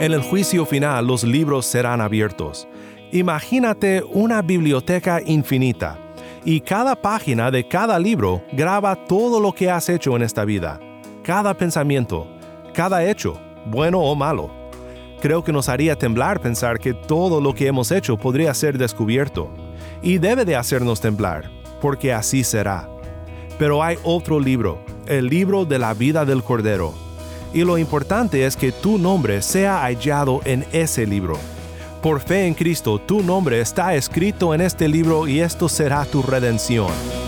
En el juicio final los libros serán abiertos. Imagínate una biblioteca infinita y cada página de cada libro graba todo lo que has hecho en esta vida, cada pensamiento, cada hecho, bueno o malo. Creo que nos haría temblar pensar que todo lo que hemos hecho podría ser descubierto, y debe de hacernos temblar, porque así será. Pero hay otro libro, el libro de la vida del Cordero, y lo importante es que tu nombre sea hallado en ese libro por fe en Cristo, tu nombre está escrito en este libro y esto será tu redención.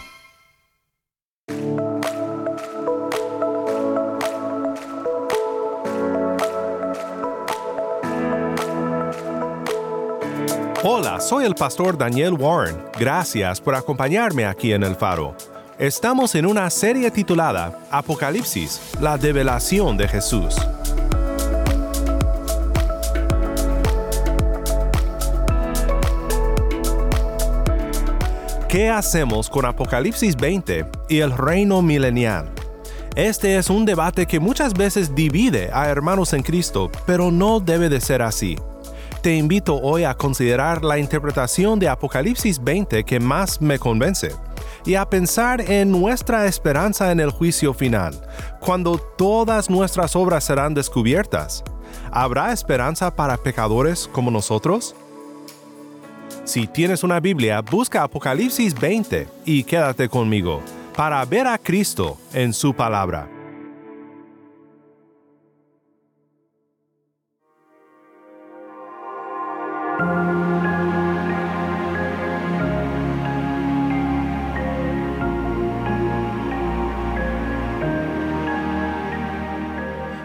Hola, soy el pastor Daniel Warren. Gracias por acompañarme aquí en el faro. Estamos en una serie titulada Apocalipsis, la develación de Jesús. ¿Qué hacemos con Apocalipsis 20 y el reino milenial? Este es un debate que muchas veces divide a hermanos en Cristo, pero no debe de ser así te invito hoy a considerar la interpretación de Apocalipsis 20 que más me convence y a pensar en nuestra esperanza en el juicio final, cuando todas nuestras obras serán descubiertas. ¿Habrá esperanza para pecadores como nosotros? Si tienes una Biblia, busca Apocalipsis 20 y quédate conmigo para ver a Cristo en su palabra.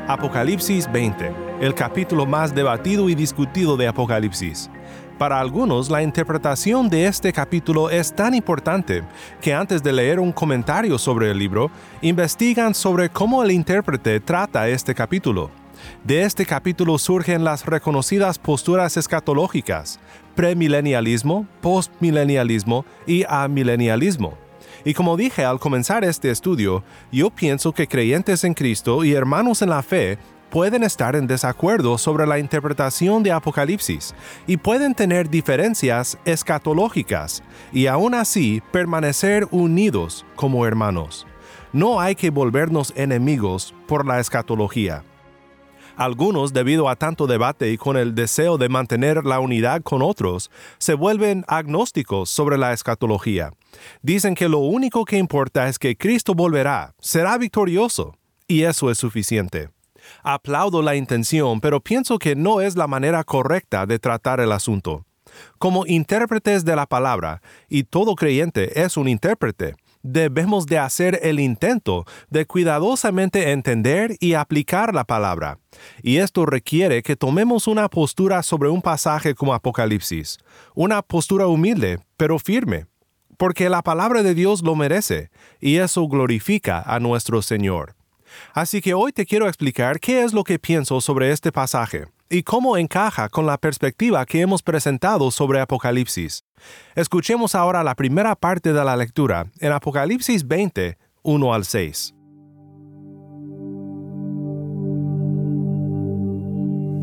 Apocalipsis 20, el capítulo más debatido y discutido de Apocalipsis. Para algunos, la interpretación de este capítulo es tan importante que antes de leer un comentario sobre el libro, investigan sobre cómo el intérprete trata este capítulo. De este capítulo surgen las reconocidas posturas escatológicas, premilenialismo, postmilenialismo y amilenialismo. Y como dije al comenzar este estudio, yo pienso que creyentes en Cristo y hermanos en la fe pueden estar en desacuerdo sobre la interpretación de Apocalipsis y pueden tener diferencias escatológicas y aún así permanecer unidos como hermanos. No hay que volvernos enemigos por la escatología. Algunos, debido a tanto debate y con el deseo de mantener la unidad con otros, se vuelven agnósticos sobre la escatología. Dicen que lo único que importa es que Cristo volverá, será victorioso, y eso es suficiente. Aplaudo la intención, pero pienso que no es la manera correcta de tratar el asunto. Como intérpretes de la palabra, y todo creyente es un intérprete, debemos de hacer el intento de cuidadosamente entender y aplicar la palabra. Y esto requiere que tomemos una postura sobre un pasaje como Apocalipsis, una postura humilde, pero firme, porque la palabra de Dios lo merece, y eso glorifica a nuestro Señor. Así que hoy te quiero explicar qué es lo que pienso sobre este pasaje y cómo encaja con la perspectiva que hemos presentado sobre Apocalipsis. Escuchemos ahora la primera parte de la lectura en Apocalipsis 20, 1 al 6.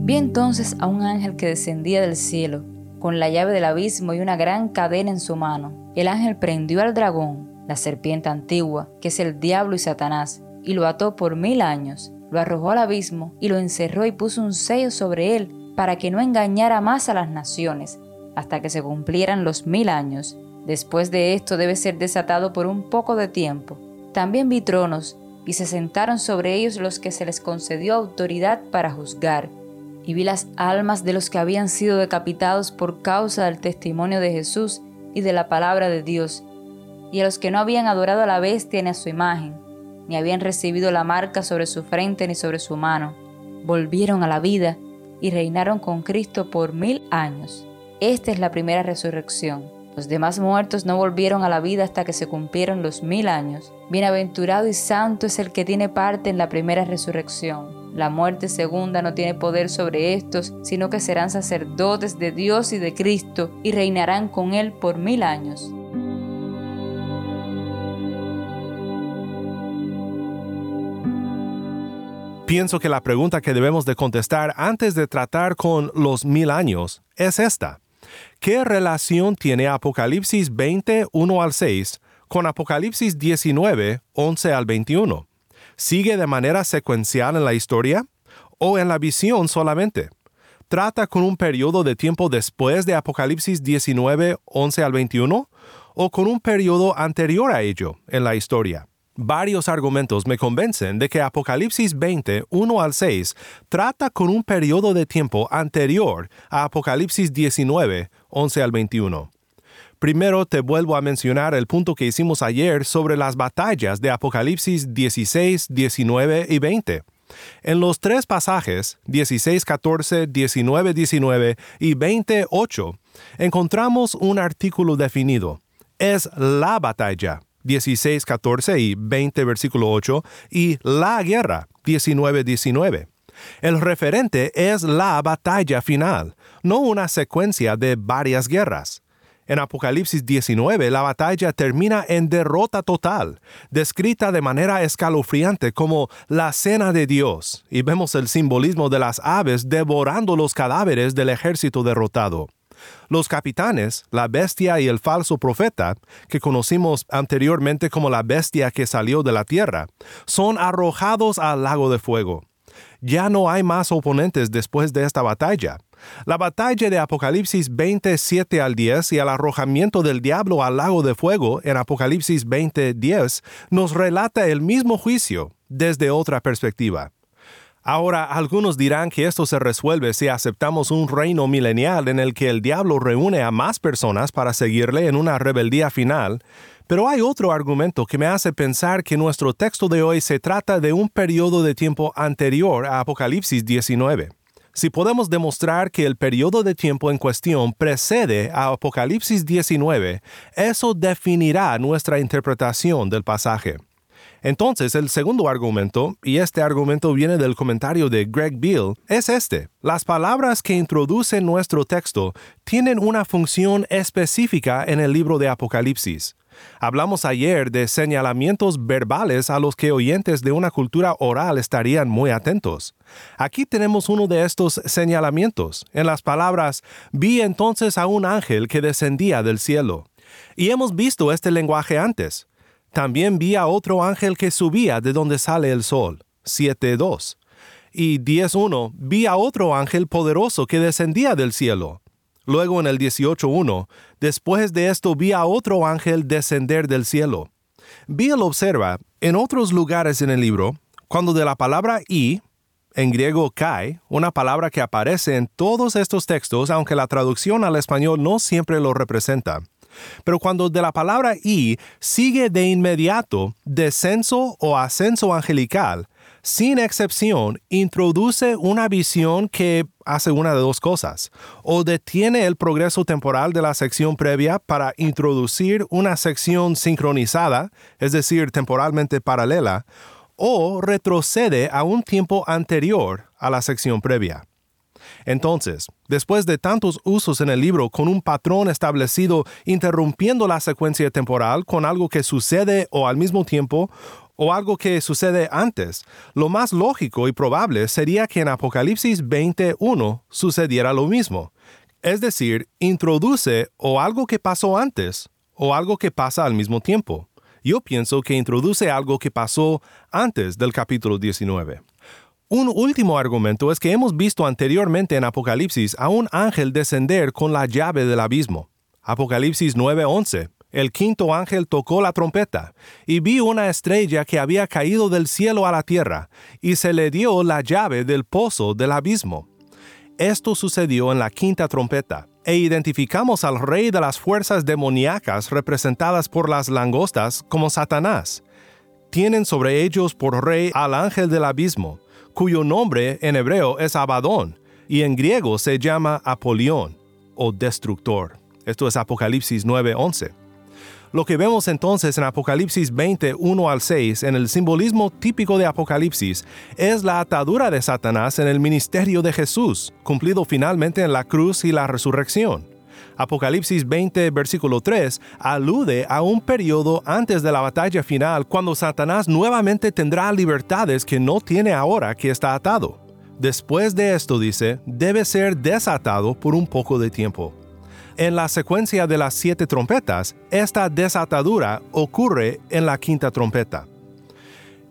Vi entonces a un ángel que descendía del cielo, con la llave del abismo y una gran cadena en su mano. El ángel prendió al dragón, la serpiente antigua, que es el diablo y Satanás, y lo ató por mil años lo arrojó al abismo y lo encerró y puso un sello sobre él para que no engañara más a las naciones, hasta que se cumplieran los mil años. Después de esto debe ser desatado por un poco de tiempo. También vi tronos, y se sentaron sobre ellos los que se les concedió autoridad para juzgar, y vi las almas de los que habían sido decapitados por causa del testimonio de Jesús y de la palabra de Dios, y a los que no habían adorado a la bestia ni a su imagen, ni habían recibido la marca sobre su frente ni sobre su mano, volvieron a la vida y reinaron con Cristo por mil años. Esta es la primera resurrección. Los demás muertos no volvieron a la vida hasta que se cumplieron los mil años. Bienaventurado y santo es el que tiene parte en la primera resurrección. La muerte segunda no tiene poder sobre estos, sino que serán sacerdotes de Dios y de Cristo y reinarán con Él por mil años. Pienso que la pregunta que debemos de contestar antes de tratar con los mil años es esta. ¿Qué relación tiene Apocalipsis 20, 1 al 6 con Apocalipsis 19, 11 al 21? ¿Sigue de manera secuencial en la historia o en la visión solamente? ¿Trata con un periodo de tiempo después de Apocalipsis 19, 11 al 21 o con un periodo anterior a ello en la historia? Varios argumentos me convencen de que Apocalipsis 20, 1 al 6 trata con un periodo de tiempo anterior a Apocalipsis 19, 11 al 21. Primero te vuelvo a mencionar el punto que hicimos ayer sobre las batallas de Apocalipsis 16, 19 y 20. En los tres pasajes, 16, 14, 19, 19 y 20, 8, encontramos un artículo definido. Es la batalla 16, 14 y 20, versículo 8, y la guerra, 19, 19. El referente es la batalla final, no una secuencia de varias guerras. En Apocalipsis 19 la batalla termina en derrota total, descrita de manera escalofriante como la cena de Dios, y vemos el simbolismo de las aves devorando los cadáveres del ejército derrotado. Los capitanes, la bestia y el falso profeta, que conocimos anteriormente como la bestia que salió de la tierra, son arrojados al lago de fuego. Ya no hay más oponentes después de esta batalla. La batalla de Apocalipsis 27 al 10 y el arrojamiento del diablo al lago de fuego en Apocalipsis 20, 10 nos relata el mismo juicio desde otra perspectiva. Ahora, algunos dirán que esto se resuelve si aceptamos un reino milenial en el que el diablo reúne a más personas para seguirle en una rebeldía final, pero hay otro argumento que me hace pensar que nuestro texto de hoy se trata de un periodo de tiempo anterior a Apocalipsis 19. Si podemos demostrar que el periodo de tiempo en cuestión precede a Apocalipsis 19, eso definirá nuestra interpretación del pasaje. Entonces, el segundo argumento, y este argumento viene del comentario de Greg Beale, es este. Las palabras que introducen nuestro texto tienen una función específica en el libro de Apocalipsis. Hablamos ayer de señalamientos verbales a los que oyentes de una cultura oral estarían muy atentos. Aquí tenemos uno de estos señalamientos, en las palabras, vi entonces a un ángel que descendía del cielo. Y hemos visto este lenguaje antes. También vi a otro ángel que subía de donde sale el sol. 7.2. Y 10.1. Vi a otro ángel poderoso que descendía del cielo. Luego en el 18.1. Después de esto vi a otro ángel descender del cielo. Bill observa, en otros lugares en el libro, cuando de la palabra y, en griego kai, una palabra que aparece en todos estos textos, aunque la traducción al español no siempre lo representa. Pero cuando de la palabra y sigue de inmediato descenso o ascenso angelical, sin excepción, introduce una visión que hace una de dos cosas. O detiene el progreso temporal de la sección previa para introducir una sección sincronizada, es decir, temporalmente paralela, o retrocede a un tiempo anterior a la sección previa. Entonces, después de tantos usos en el libro con un patrón establecido interrumpiendo la secuencia temporal con algo que sucede o al mismo tiempo o algo que sucede antes, lo más lógico y probable sería que en Apocalipsis 21 sucediera lo mismo. Es decir, introduce o algo que pasó antes o algo que pasa al mismo tiempo. Yo pienso que introduce algo que pasó antes del capítulo 19. Un último argumento es que hemos visto anteriormente en Apocalipsis a un ángel descender con la llave del abismo. Apocalipsis 9:11. El quinto ángel tocó la trompeta, y vi una estrella que había caído del cielo a la tierra, y se le dio la llave del pozo del abismo. Esto sucedió en la quinta trompeta, e identificamos al rey de las fuerzas demoníacas representadas por las langostas como Satanás. Tienen sobre ellos por rey al ángel del abismo, cuyo nombre en hebreo es Abadón, y en griego se llama Apolión, o destructor. Esto es Apocalipsis 9:11. Lo que vemos entonces en Apocalipsis 20, 1 al 6, en el simbolismo típico de Apocalipsis, es la atadura de Satanás en el ministerio de Jesús, cumplido finalmente en la cruz y la resurrección. Apocalipsis 20, versículo 3, alude a un periodo antes de la batalla final cuando Satanás nuevamente tendrá libertades que no tiene ahora que está atado. Después de esto, dice, debe ser desatado por un poco de tiempo. En la secuencia de las siete trompetas, esta desatadura ocurre en la quinta trompeta.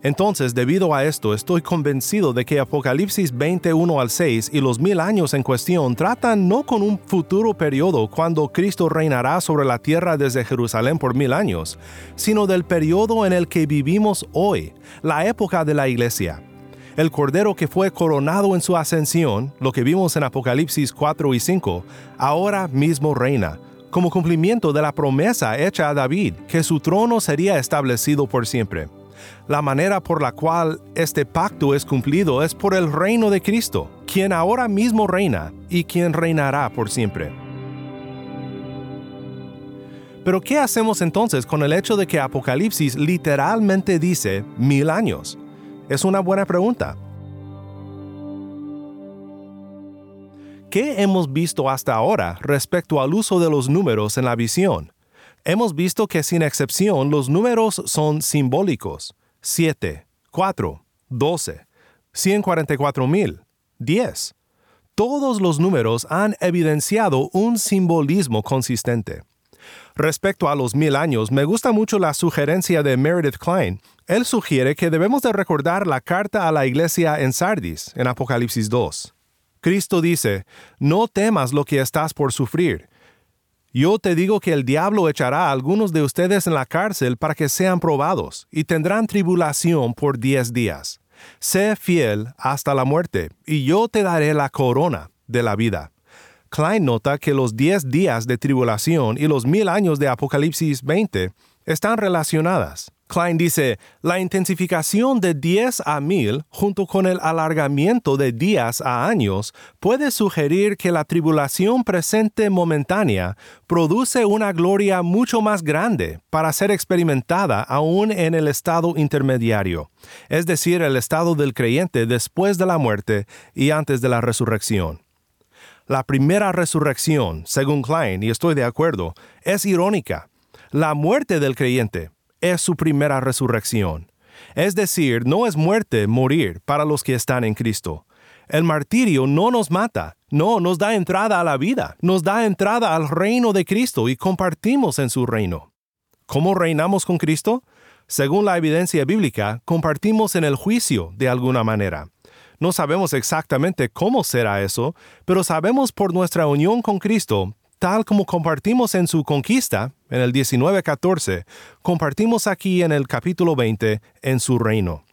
Entonces, debido a esto, estoy convencido de que Apocalipsis 21 al 6 y los mil años en cuestión tratan no con un futuro periodo cuando Cristo reinará sobre la tierra desde Jerusalén por mil años, sino del periodo en el que vivimos hoy, la época de la iglesia el Cordero que fue coronado en su ascensión, lo que vimos en Apocalipsis 4 y 5, ahora mismo reina, como cumplimiento de la promesa hecha a David, que su trono sería establecido por siempre. La manera por la cual este pacto es cumplido es por el reino de Cristo, quien ahora mismo reina y quien reinará por siempre. Pero ¿qué hacemos entonces con el hecho de que Apocalipsis literalmente dice mil años? Es una buena pregunta. ¿Qué hemos visto hasta ahora respecto al uso de los números en la visión? Hemos visto que sin excepción los números son simbólicos. 7, 4, 12, 144 mil, 10. Todos los números han evidenciado un simbolismo consistente. Respecto a los mil años, me gusta mucho la sugerencia de Meredith Klein. Él sugiere que debemos de recordar la carta a la iglesia en Sardis, en Apocalipsis 2. Cristo dice, no temas lo que estás por sufrir. Yo te digo que el diablo echará a algunos de ustedes en la cárcel para que sean probados, y tendrán tribulación por diez días. Sé fiel hasta la muerte, y yo te daré la corona de la vida. Klein nota que los 10 días de tribulación y los mil años de Apocalipsis 20 están relacionadas. Klein dice, la intensificación de 10 a 1000 junto con el alargamiento de días a años puede sugerir que la tribulación presente momentánea produce una gloria mucho más grande para ser experimentada aún en el estado intermediario, es decir, el estado del creyente después de la muerte y antes de la resurrección. La primera resurrección, según Klein, y estoy de acuerdo, es irónica. La muerte del creyente es su primera resurrección. Es decir, no es muerte morir para los que están en Cristo. El martirio no nos mata, no nos da entrada a la vida, nos da entrada al reino de Cristo y compartimos en su reino. ¿Cómo reinamos con Cristo? Según la evidencia bíblica, compartimos en el juicio de alguna manera. No sabemos exactamente cómo será eso, pero sabemos por nuestra unión con Cristo, tal como compartimos en su conquista, en el 1914, compartimos aquí en el capítulo 20, en su reino.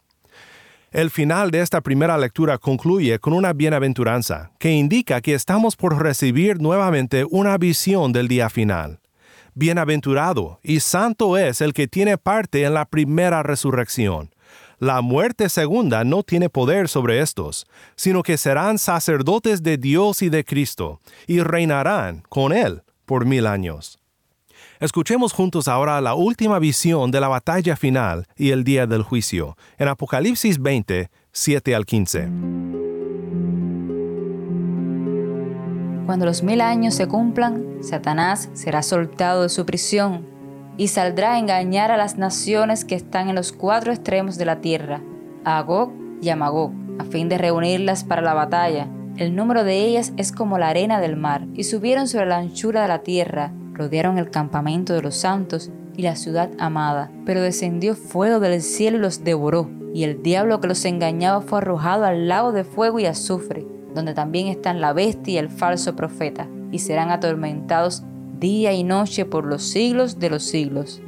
El final de esta primera lectura concluye con una bienaventuranza que indica que estamos por recibir nuevamente una visión del día final. Bienaventurado y santo es el que tiene parte en la primera resurrección la muerte segunda no tiene poder sobre estos, sino que serán sacerdotes de Dios y de Cristo, y reinarán con Él por mil años. Escuchemos juntos ahora la última visión de la batalla final y el día del juicio, en Apocalipsis 20, 7 al 15. Cuando los mil años se cumplan, Satanás será soltado de su prisión y saldrá a engañar a las naciones que están en los cuatro extremos de la tierra, a Agog y a Magog, a fin de reunirlas para la batalla. El número de ellas es como la arena del mar, y subieron sobre la anchura de la tierra, rodearon el campamento de los santos y la ciudad amada, pero descendió fuego del cielo y los devoró, y el diablo que los engañaba fue arrojado al lago de fuego y azufre, donde también están la bestia y el falso profeta, y serán atormentados día y noche por los siglos de los siglos.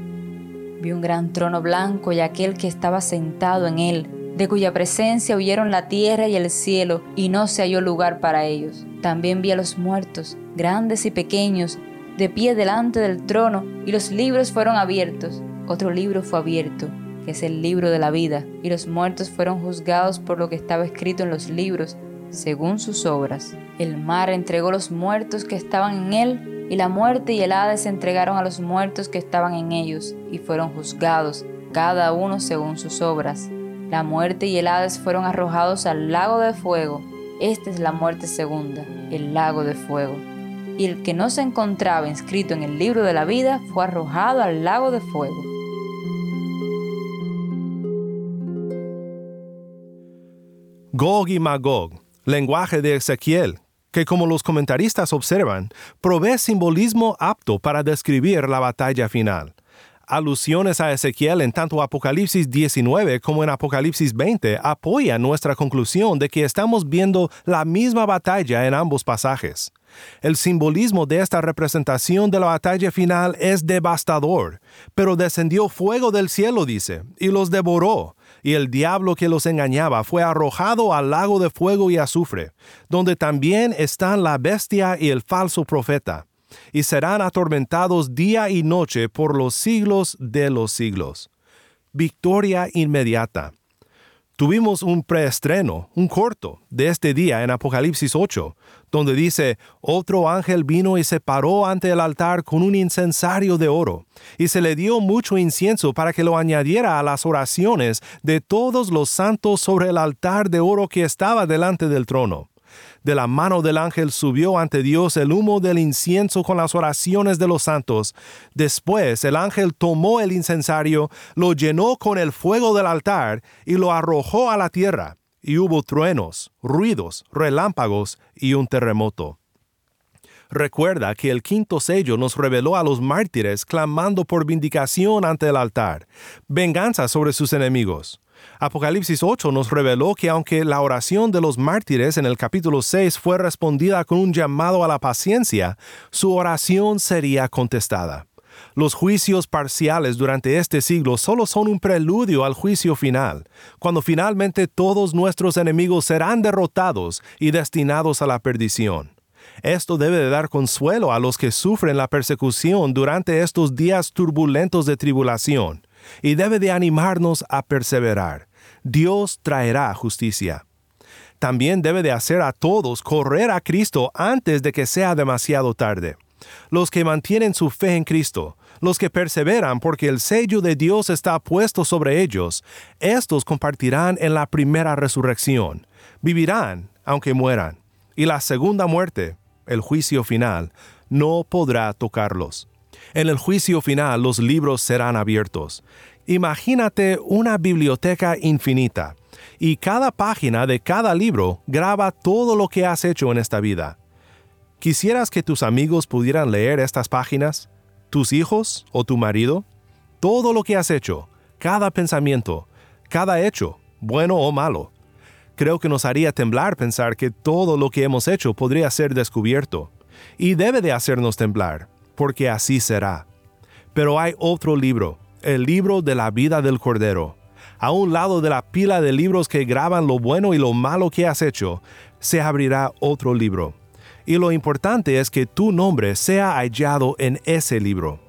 Vi un gran trono blanco y aquel que estaba sentado en él, de cuya presencia huyeron la tierra y el cielo, y no se halló lugar para ellos. También vi a los muertos, grandes y pequeños, de pie delante del trono, y los libros fueron abiertos. Otro libro fue abierto, que es el libro de la vida, y los muertos fueron juzgados por lo que estaba escrito en los libros, según sus obras. El mar entregó los muertos que estaban en él, y la muerte y el Hades entregaron a los muertos que estaban en ellos, y fueron juzgados, cada uno según sus obras. La muerte y el Hades fueron arrojados al lago de fuego. Esta es la muerte segunda, el lago de fuego. Y el que no se encontraba inscrito en el libro de la vida fue arrojado al lago de fuego. Gog y Magog, lenguaje de Ezequiel, que como los comentaristas observan, provee simbolismo apto para describir la batalla final alusiones a Ezequiel en tanto Apocalipsis 19 como en Apocalipsis 20 apoyan nuestra conclusión de que estamos viendo la misma batalla en ambos pasajes. El simbolismo de esta representación de la batalla final es devastador, pero descendió fuego del cielo, dice, y los devoró, y el diablo que los engañaba fue arrojado al lago de fuego y azufre, donde también están la bestia y el falso profeta y serán atormentados día y noche por los siglos de los siglos. Victoria inmediata. Tuvimos un preestreno, un corto, de este día en Apocalipsis 8, donde dice, otro ángel vino y se paró ante el altar con un incensario de oro, y se le dio mucho incienso para que lo añadiera a las oraciones de todos los santos sobre el altar de oro que estaba delante del trono. De la mano del ángel subió ante Dios el humo del incienso con las oraciones de los santos. Después el ángel tomó el incensario, lo llenó con el fuego del altar y lo arrojó a la tierra. Y hubo truenos, ruidos, relámpagos y un terremoto. Recuerda que el quinto sello nos reveló a los mártires clamando por vindicación ante el altar, venganza sobre sus enemigos. Apocalipsis 8 nos reveló que aunque la oración de los mártires en el capítulo 6 fue respondida con un llamado a la paciencia, su oración sería contestada. Los juicios parciales durante este siglo solo son un preludio al juicio final, cuando finalmente todos nuestros enemigos serán derrotados y destinados a la perdición. Esto debe de dar consuelo a los que sufren la persecución durante estos días turbulentos de tribulación y debe de animarnos a perseverar. Dios traerá justicia. También debe de hacer a todos correr a Cristo antes de que sea demasiado tarde. Los que mantienen su fe en Cristo, los que perseveran porque el sello de Dios está puesto sobre ellos, estos compartirán en la primera resurrección, vivirán aunque mueran, y la segunda muerte, el juicio final, no podrá tocarlos. En el juicio final los libros serán abiertos. Imagínate una biblioteca infinita, y cada página de cada libro graba todo lo que has hecho en esta vida. ¿Quisieras que tus amigos pudieran leer estas páginas? ¿Tus hijos o tu marido? Todo lo que has hecho, cada pensamiento, cada hecho, bueno o malo. Creo que nos haría temblar pensar que todo lo que hemos hecho podría ser descubierto, y debe de hacernos temblar porque así será. Pero hay otro libro, el libro de la vida del Cordero. A un lado de la pila de libros que graban lo bueno y lo malo que has hecho, se abrirá otro libro. Y lo importante es que tu nombre sea hallado en ese libro.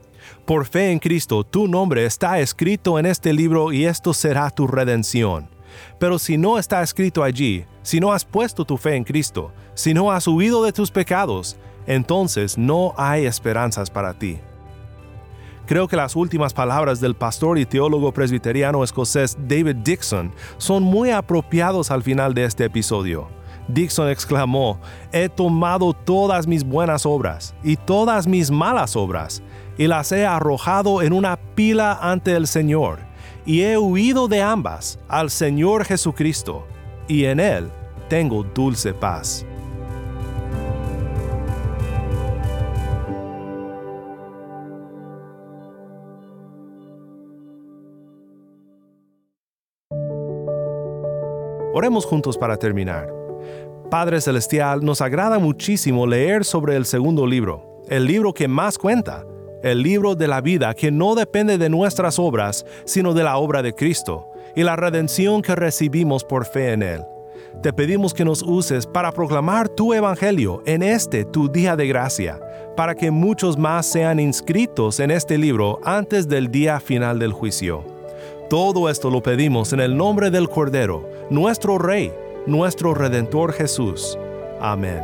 Por fe en Cristo, tu nombre está escrito en este libro y esto será tu redención. Pero si no está escrito allí, si no has puesto tu fe en Cristo, si no has huido de tus pecados, entonces no hay esperanzas para ti. Creo que las últimas palabras del pastor y teólogo presbiteriano escocés David Dixon son muy apropiados al final de este episodio. Dixon exclamó, He tomado todas mis buenas obras y todas mis malas obras, y las he arrojado en una pila ante el Señor, y he huido de ambas al Señor Jesucristo, y en Él tengo dulce paz. Oremos juntos para terminar. Padre Celestial, nos agrada muchísimo leer sobre el segundo libro, el libro que más cuenta, el libro de la vida que no depende de nuestras obras, sino de la obra de Cristo, y la redención que recibimos por fe en Él. Te pedimos que nos uses para proclamar tu Evangelio en este tu día de gracia, para que muchos más sean inscritos en este libro antes del día final del juicio. Todo esto lo pedimos en el nombre del Cordero, nuestro Rey, nuestro Redentor Jesús. Amén.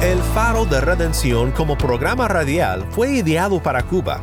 El Faro de Redención como programa radial fue ideado para Cuba,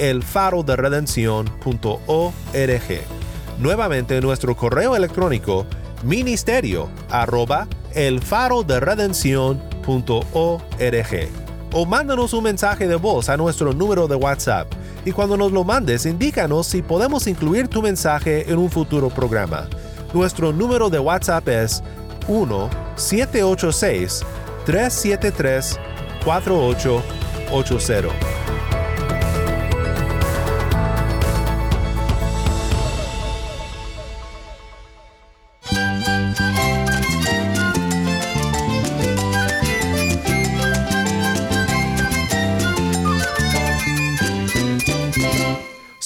el faro de Nuevamente nuestro correo electrónico ministerio arroba el faro de O mándanos un mensaje de voz a nuestro número de WhatsApp. Y cuando nos lo mandes indícanos si podemos incluir tu mensaje en un futuro programa. Nuestro número de WhatsApp es 1